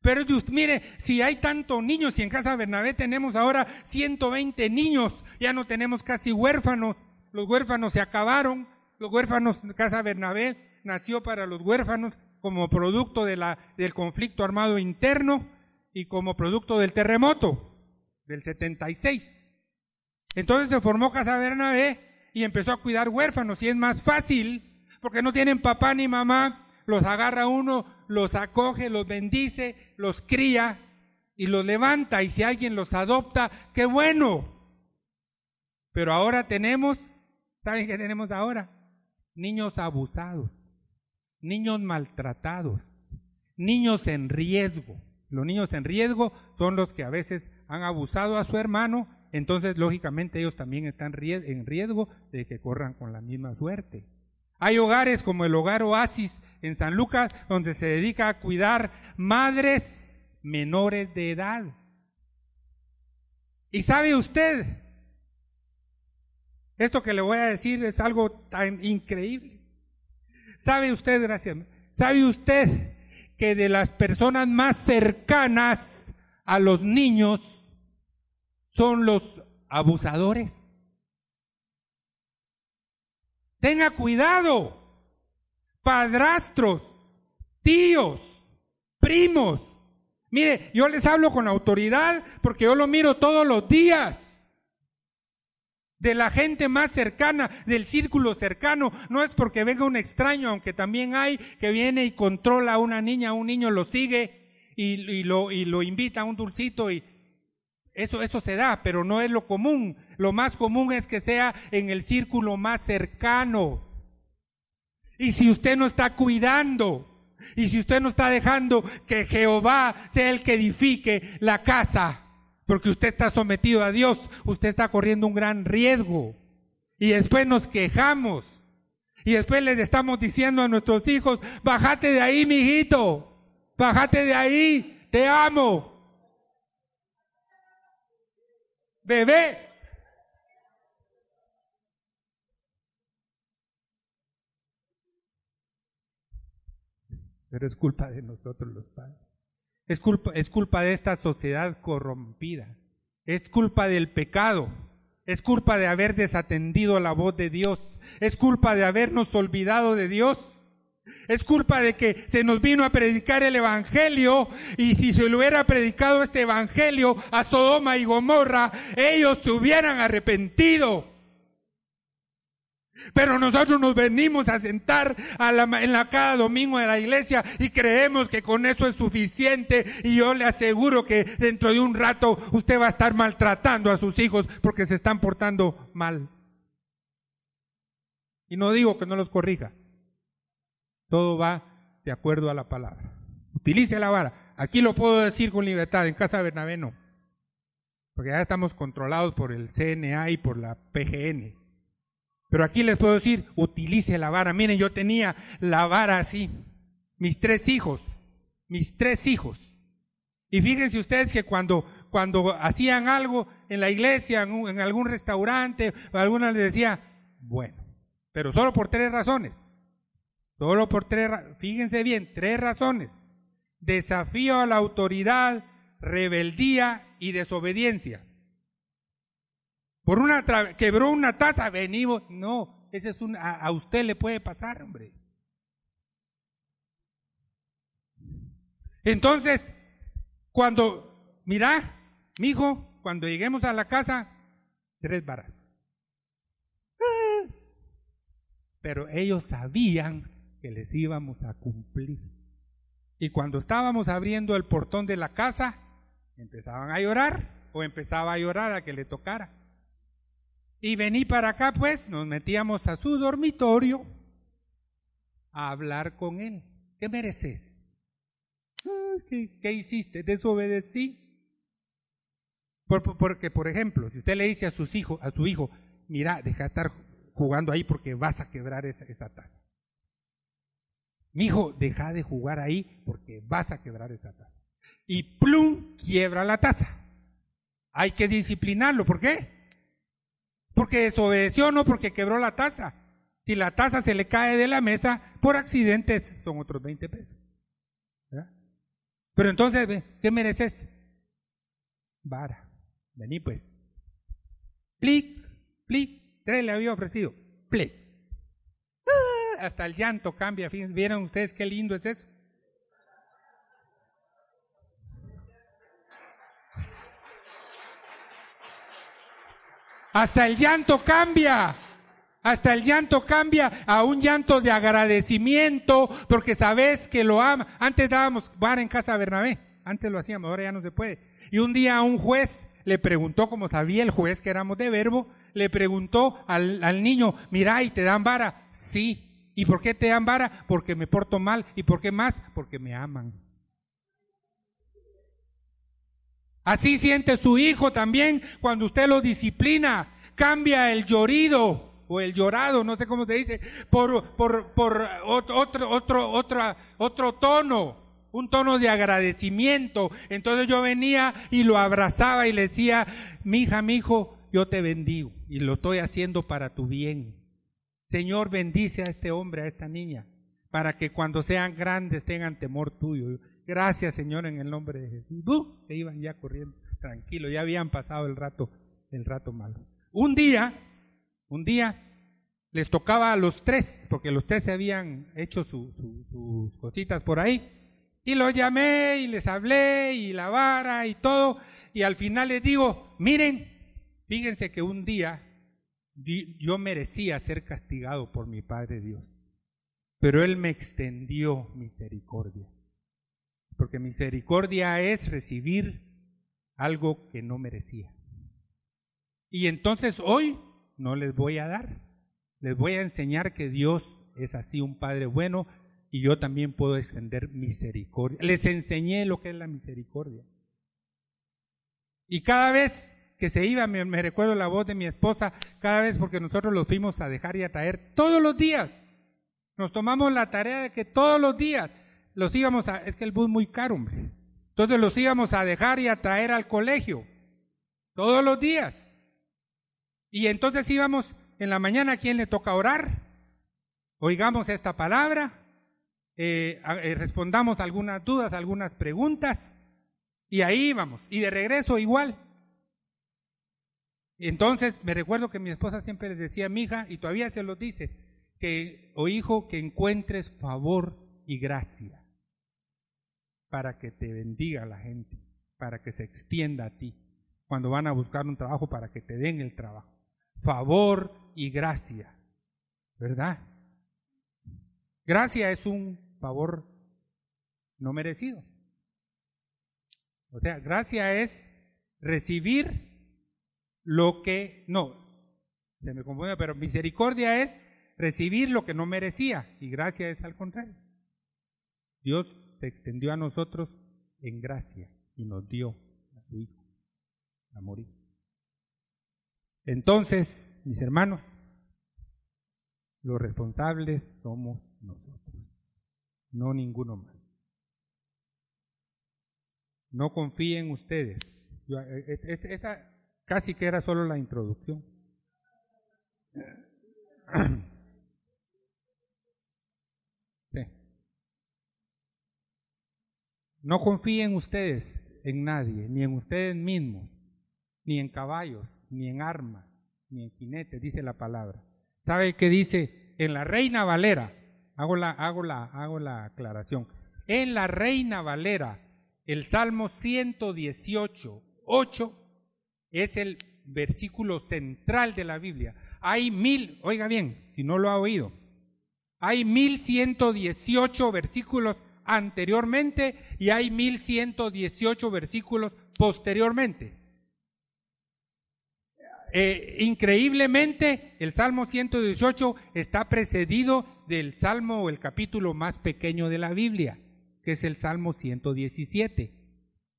Pero mire, si hay tantos niños, y en Casa Bernabé tenemos ahora 120 niños, ya no tenemos casi huérfanos, los huérfanos se acabaron, los huérfanos, Casa Bernabé nació para los huérfanos como producto de la, del conflicto armado interno y como producto del terremoto del 76. Entonces se formó Casa Bernabé y empezó a cuidar huérfanos y es más fácil porque no tienen papá ni mamá, los agarra uno, los acoge, los bendice, los cría y los levanta y si alguien los adopta, qué bueno. Pero ahora tenemos ¿Saben qué tenemos ahora? Niños abusados, niños maltratados, niños en riesgo. Los niños en riesgo son los que a veces han abusado a su hermano, entonces lógicamente ellos también están en riesgo de que corran con la misma suerte. Hay hogares como el hogar Oasis en San Lucas, donde se dedica a cuidar madres menores de edad. ¿Y sabe usted esto que le voy a decir es algo tan increíble. ¿Sabe usted, gracias? ¿Sabe usted que de las personas más cercanas a los niños son los abusadores? Tenga cuidado. Padrastros, tíos, primos. Mire, yo les hablo con autoridad porque yo lo miro todos los días de la gente más cercana, del círculo cercano. No es porque venga un extraño, aunque también hay que viene y controla a una niña, un niño lo sigue y lo invita a un dulcito y eso, eso se da, pero no es lo común. Lo más común es que sea en el círculo más cercano. Y si usted no está cuidando, y si usted no está dejando que Jehová sea el que edifique la casa, porque usted está sometido a Dios, usted está corriendo un gran riesgo. Y después nos quejamos. Y después les estamos diciendo a nuestros hijos, bájate de ahí, mi hijito. Bájate de ahí, te amo. bebé. Pero es culpa de nosotros los padres. Es culpa, es culpa de esta sociedad corrompida. Es culpa del pecado. Es culpa de haber desatendido la voz de Dios. Es culpa de habernos olvidado de Dios. Es culpa de que se nos vino a predicar el Evangelio y si se le hubiera predicado este Evangelio a Sodoma y Gomorra, ellos se hubieran arrepentido. Pero nosotros nos venimos a sentar en la cada domingo de la iglesia y creemos que con eso es suficiente y yo le aseguro que dentro de un rato usted va a estar maltratando a sus hijos porque se están portando mal. Y no digo que no los corrija. Todo va de acuerdo a la palabra. Utilice la vara. Aquí lo puedo decir con libertad, en casa de Bernabé no. Porque ya estamos controlados por el CNA y por la PGN. Pero aquí les puedo decir, utilice la vara. Miren, yo tenía la vara así. Mis tres hijos, mis tres hijos. Y fíjense ustedes que cuando, cuando hacían algo en la iglesia, en, algún restaurante, alguna les decía, bueno, pero solo por tres razones. Solo por tres, fíjense bien, tres razones. Desafío a la autoridad, rebeldía y desobediencia. Por una quebró una taza, venimos. No, ese es a, usted le puede pasar, hombre. Entonces, cuando, mira, mi hijo, cuando lleguemos a la casa, tres varas. Pero ellos sabían que les íbamos a cumplir. Y cuando estábamos abriendo el portón de la casa, empezaban a llorar o empezaba a llorar a que le tocara. Y vení para acá, pues, nos metíamos a su dormitorio a hablar con él. ¿Qué mereces? ¿Qué, hiciste? ¿Desobedecí? porque, por ejemplo, si usted le dice a sus hijos, a su hijo, mira, deja de estar jugando ahí porque vas a quebrar esa, esa taza. Mi hijo, deja de jugar ahí porque vas a quebrar esa taza. Y plum, quiebra la taza. Hay que disciplinarlo. ¿Por qué? Porque desobedeció, no porque quebró la taza. Si la taza se le cae de la mesa por accidente, son otros 20 pesos. Pero entonces, ¿qué mereces? Vara. Vení pues. Plic, plic. Tres le había ofrecido. Plic. Hasta el llanto cambia. ¿Vieron ustedes qué lindo es eso? Hasta el llanto cambia. Hasta el llanto cambia a un llanto de agradecimiento porque sabes que lo ama. Antes dábamos bar en casa Bernabé. Antes lo hacíamos, ahora ya no se puede. Y un día un juez le preguntó, como sabía el juez que éramos de verbo, le preguntó al, al niño, mira, ¿y te dan vara? Sí. ¿Y por qué te dan? Porque me porto mal. ¿Y por qué más? Porque me aman. Así siente su hijo también cuando usted lo disciplina. Cambia el llorido o el llorado, no sé cómo se dice, por, por, por otro, otro, otra, otro tono, un tono de agradecimiento. Entonces yo venía y lo abrazaba y le decía, mi hija, mi hijo, yo te bendigo y lo estoy haciendo para tu bien. Señor, bendice a este hombre, a esta niña, para que cuando sean grandes tengan temor tuyo. Gracias, Señor, en el nombre de Jesús. Se iban ya corriendo, tranquilo, ya habían pasado el rato, el rato malo. Un día, un día, les tocaba a los tres, porque los tres se habían hecho sus cositas por ahí, y los llamé y les hablé y la vara y todo, y al final les digo, miren, fíjense que un día yo merecía ser castigado por mi Padre Dios, pero Él me extendió misericordia. Porque misericordia es recibir algo que no merecía. Y entonces hoy no les voy a dar. Les voy a enseñar que Dios es así un Padre bueno y yo también puedo extender misericordia. Les enseñé lo que es la misericordia. Y cada vez que se iba, me, recuerdo la voz de mi esposa, cada vez porque nosotros los fuimos a dejar y a traer todos los días. Nos tomamos la tarea de que todos los días los íbamos a, es que el bus muy caro, hombre. Entonces los íbamos a dejar y a traer al colegio todos los días. Y entonces íbamos en la mañana, ¿a quién le toca orar? Oigamos esta palabra eh, eh, respondamos algunas dudas, algunas preguntas, y ahí vamos. Y de regreso igual. Entonces me recuerdo que mi esposa siempre les decía a mi hija, y todavía se lo dice, que, o hijo, que encuentres favor y gracia para que te bendiga la gente, para que se extienda a ti, cuando van a buscar un trabajo, para que te den el trabajo. Favor y gracia, ¿verdad? Gracia es un favor no merecido. O sea, gracia es recibir lo que, no, se me confunde, pero misericordia es recibir lo que no merecía y gracia es al contrario. Dios se extendió a nosotros en gracia y nos dio a su Hijo a morir. Entonces, mis hermanos, los responsables somos nosotros, no ninguno más. No confíen ustedes. Eh, eh, casi que era solo la introducción. [CLEARS THROAT] No confíen ustedes en nadie, ni en ustedes mismos, ni en caballos, ni en armas, ni en jinetes, dice la palabra. ¿Sabe qué dice? En la Reina Valera, hago la, hago la, hago la aclaración. En la Reina Valera, el Salmo 118, 8, es el versículo central de la Biblia. Hay mil, oiga bien, si no lo ha oído, hay mil ciento dieciocho versículos anteriormente y hay 1118 versículos posteriormente. Eh, increíblemente, el Salmo 118 está precedido del Salmo o el capítulo más pequeño de la Biblia, que es el Salmo 117.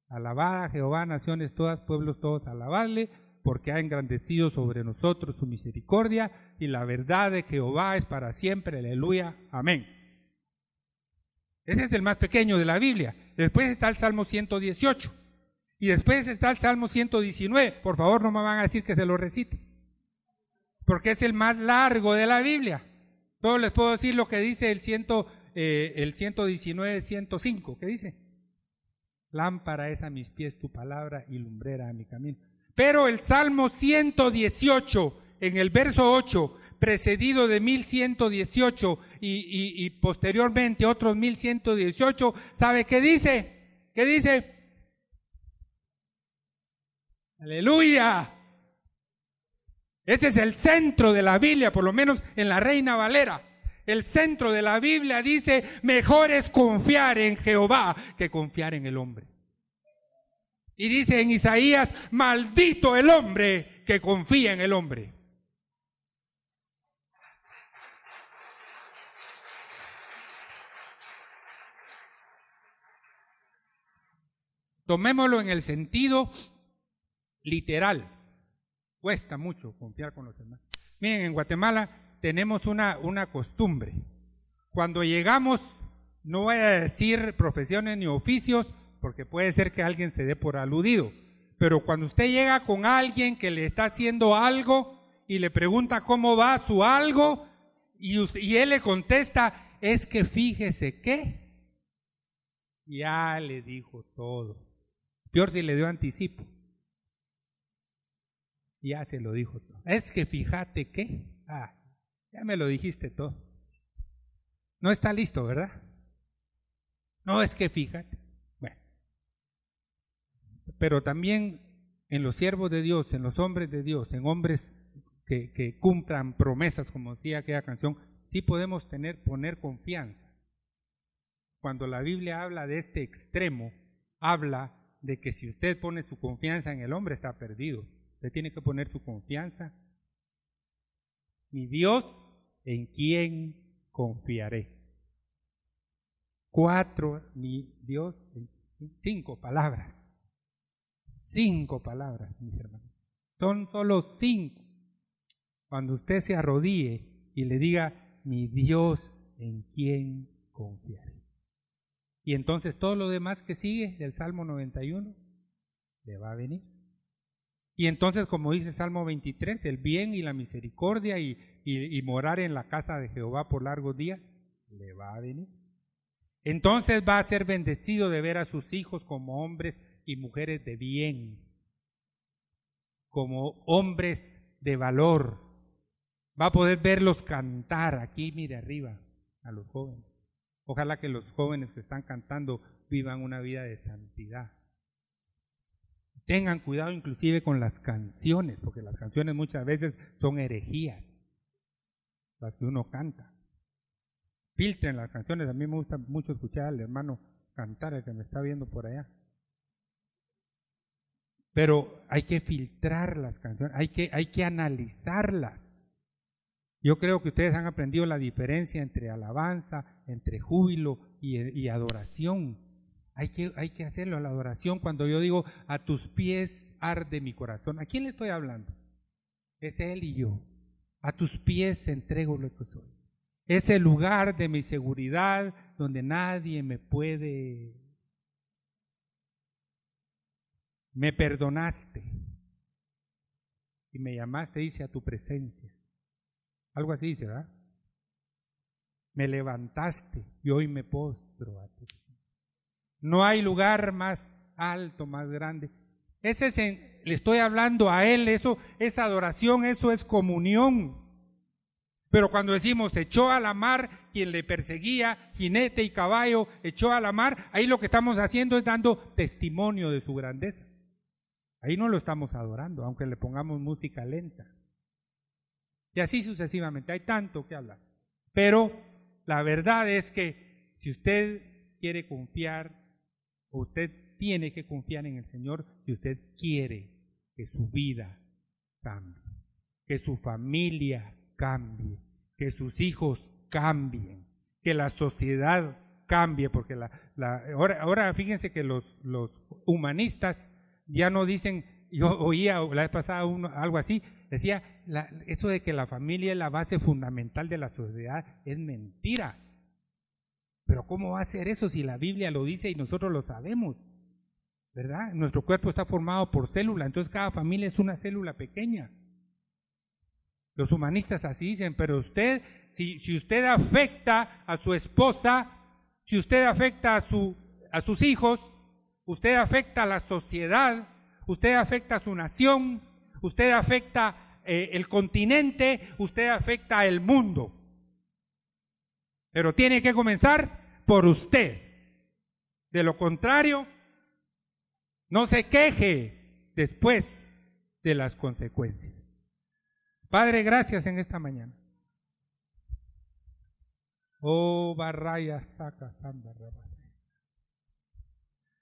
Alabad a Jehová, naciones todas, pueblos todos, alabadle, porque ha engrandecido sobre nosotros su misericordia y la verdad de Jehová es para siempre. Aleluya. Amén. Ese es el más pequeño de la Biblia. Después está el Salmo 118. Y después está el Salmo 119. Por favor, no me van a decir que se lo recite. Porque es el más largo de la Biblia. Todo les puedo decir lo que dice el, ciento, eh, el 119, 105. ¿Qué dice? Lámpara es a mis pies tu palabra y lumbrera a mi camino. Pero el Salmo 118, en el verso 8, precedido de 1118 y, y, posteriormente otros 1118, ¿sabe qué dice? ¿Qué dice? Aleluya. Ese es el centro de la Biblia, por lo menos en la Reina Valera. El centro de la Biblia dice, mejor es confiar en Jehová que confiar en el hombre. Y dice en Isaías, maldito el hombre que confía en el hombre. Tomémoslo en el sentido literal. Cuesta mucho confiar con los demás. Miren, en Guatemala tenemos una, una costumbre. Cuando llegamos, no voy a decir profesiones ni oficios, porque puede ser que alguien se dé por aludido. Pero cuando usted llega con alguien que le está haciendo algo y le pregunta cómo va su algo, y, y él le contesta, es que fíjese qué. Ya le dijo todo. Peor si le dio anticipo. Ya se lo dijo todo. Es que fíjate que, ah, ya me lo dijiste todo. No está listo, ¿verdad? No es que fíjate. Bueno. Pero también en los siervos de Dios, en los hombres de Dios, en hombres que, cumplan promesas, como decía aquella canción, sí podemos tener, poner confianza. Cuando la Biblia habla de este extremo, habla de que si usted pone su confianza en el hombre está perdido. Usted tiene que poner su confianza. Mi Dios, ¿en quién confiaré? Cuatro, mi Dios, cinco palabras. Cinco palabras, mis hermanos. Son solo cinco. Cuando usted se arrodille y le diga, mi Dios, ¿en quién confiaré? Y entonces todo lo demás que sigue del Salmo 91 le va a venir. Y entonces, como dice Salmo 23, el bien y la misericordia y, morar en la casa de Jehová por largos días, le va a venir. Entonces va a ser bendecido de ver a sus hijos como hombres y mujeres de bien, como hombres de valor. Va a poder verlos cantar aquí, mire arriba, a los jóvenes. Ojalá que los jóvenes que están cantando vivan una vida de santidad. Tengan cuidado inclusive con las canciones, porque las canciones muchas veces son herejías, las que uno canta. Filtren las canciones, a mí me gusta mucho escuchar al hermano cantar, el que me está viendo por allá. Pero hay que filtrar las canciones, hay que, hay que analizarlas. Yo creo que ustedes han aprendido la diferencia entre alabanza, entre júbilo y, y adoración. Hay que, hay que hacerlo, la adoración. Cuando yo digo, a tus pies arde mi corazón, ¿a quién le estoy hablando? Es Él y yo. A tus pies entrego lo que soy. Es el lugar de mi seguridad donde nadie me puede... Me perdonaste y me llamaste, dice, a tu presencia. Algo así dice, ¿verdad? Me levantaste y hoy me postro a ti. No hay lugar más alto, más grande. Ese es le estoy hablando a Él, eso es adoración, eso es comunión. Pero cuando decimos echó a la mar quien le perseguía, jinete y caballo, echó a la mar, ahí lo que estamos haciendo es dando testimonio de su grandeza. Ahí no lo estamos adorando, aunque le pongamos música lenta. Y así sucesivamente, hay tanto que hablar. Pero la verdad es que si usted quiere confiar Usted tiene que confiar en el Señor si usted quiere que su vida cambie, que su familia cambie, que sus hijos cambien, que la sociedad cambie, porque la, ahora, fíjense que los, humanistas ya no dicen, yo oía la vez pasada uno, algo así, decía, eso de que la familia es la base fundamental de la sociedad es mentira. Pero ¿cómo va a ser eso si la Biblia lo dice y nosotros lo sabemos? ¿Verdad? Nuestro cuerpo está formado por células, entonces cada familia es una célula pequeña. Los humanistas así dicen, pero usted, si, si usted afecta a su esposa, si usted afecta a, su, a sus hijos, usted afecta a la sociedad, usted afecta a su nación, usted afecta eh, el continente, usted afecta el mundo. Pero tiene que comenzar por usted. De lo contrario, no se queje después de las consecuencias. Padre, gracias en esta mañana. Oh, barraya, saca, samba,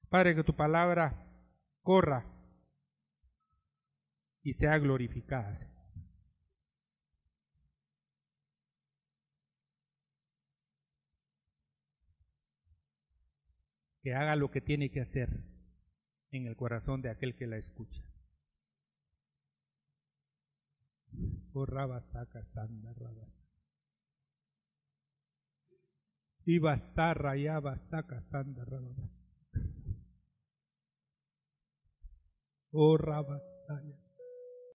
Padre, que tu palabra corra y sea glorificada. Que haga lo que tiene que hacer en el corazón de aquel que la escucha. Oh, saca, sanda, rabas. Y basarra, ya saca, sanda, rabas. Oh, rabasaya.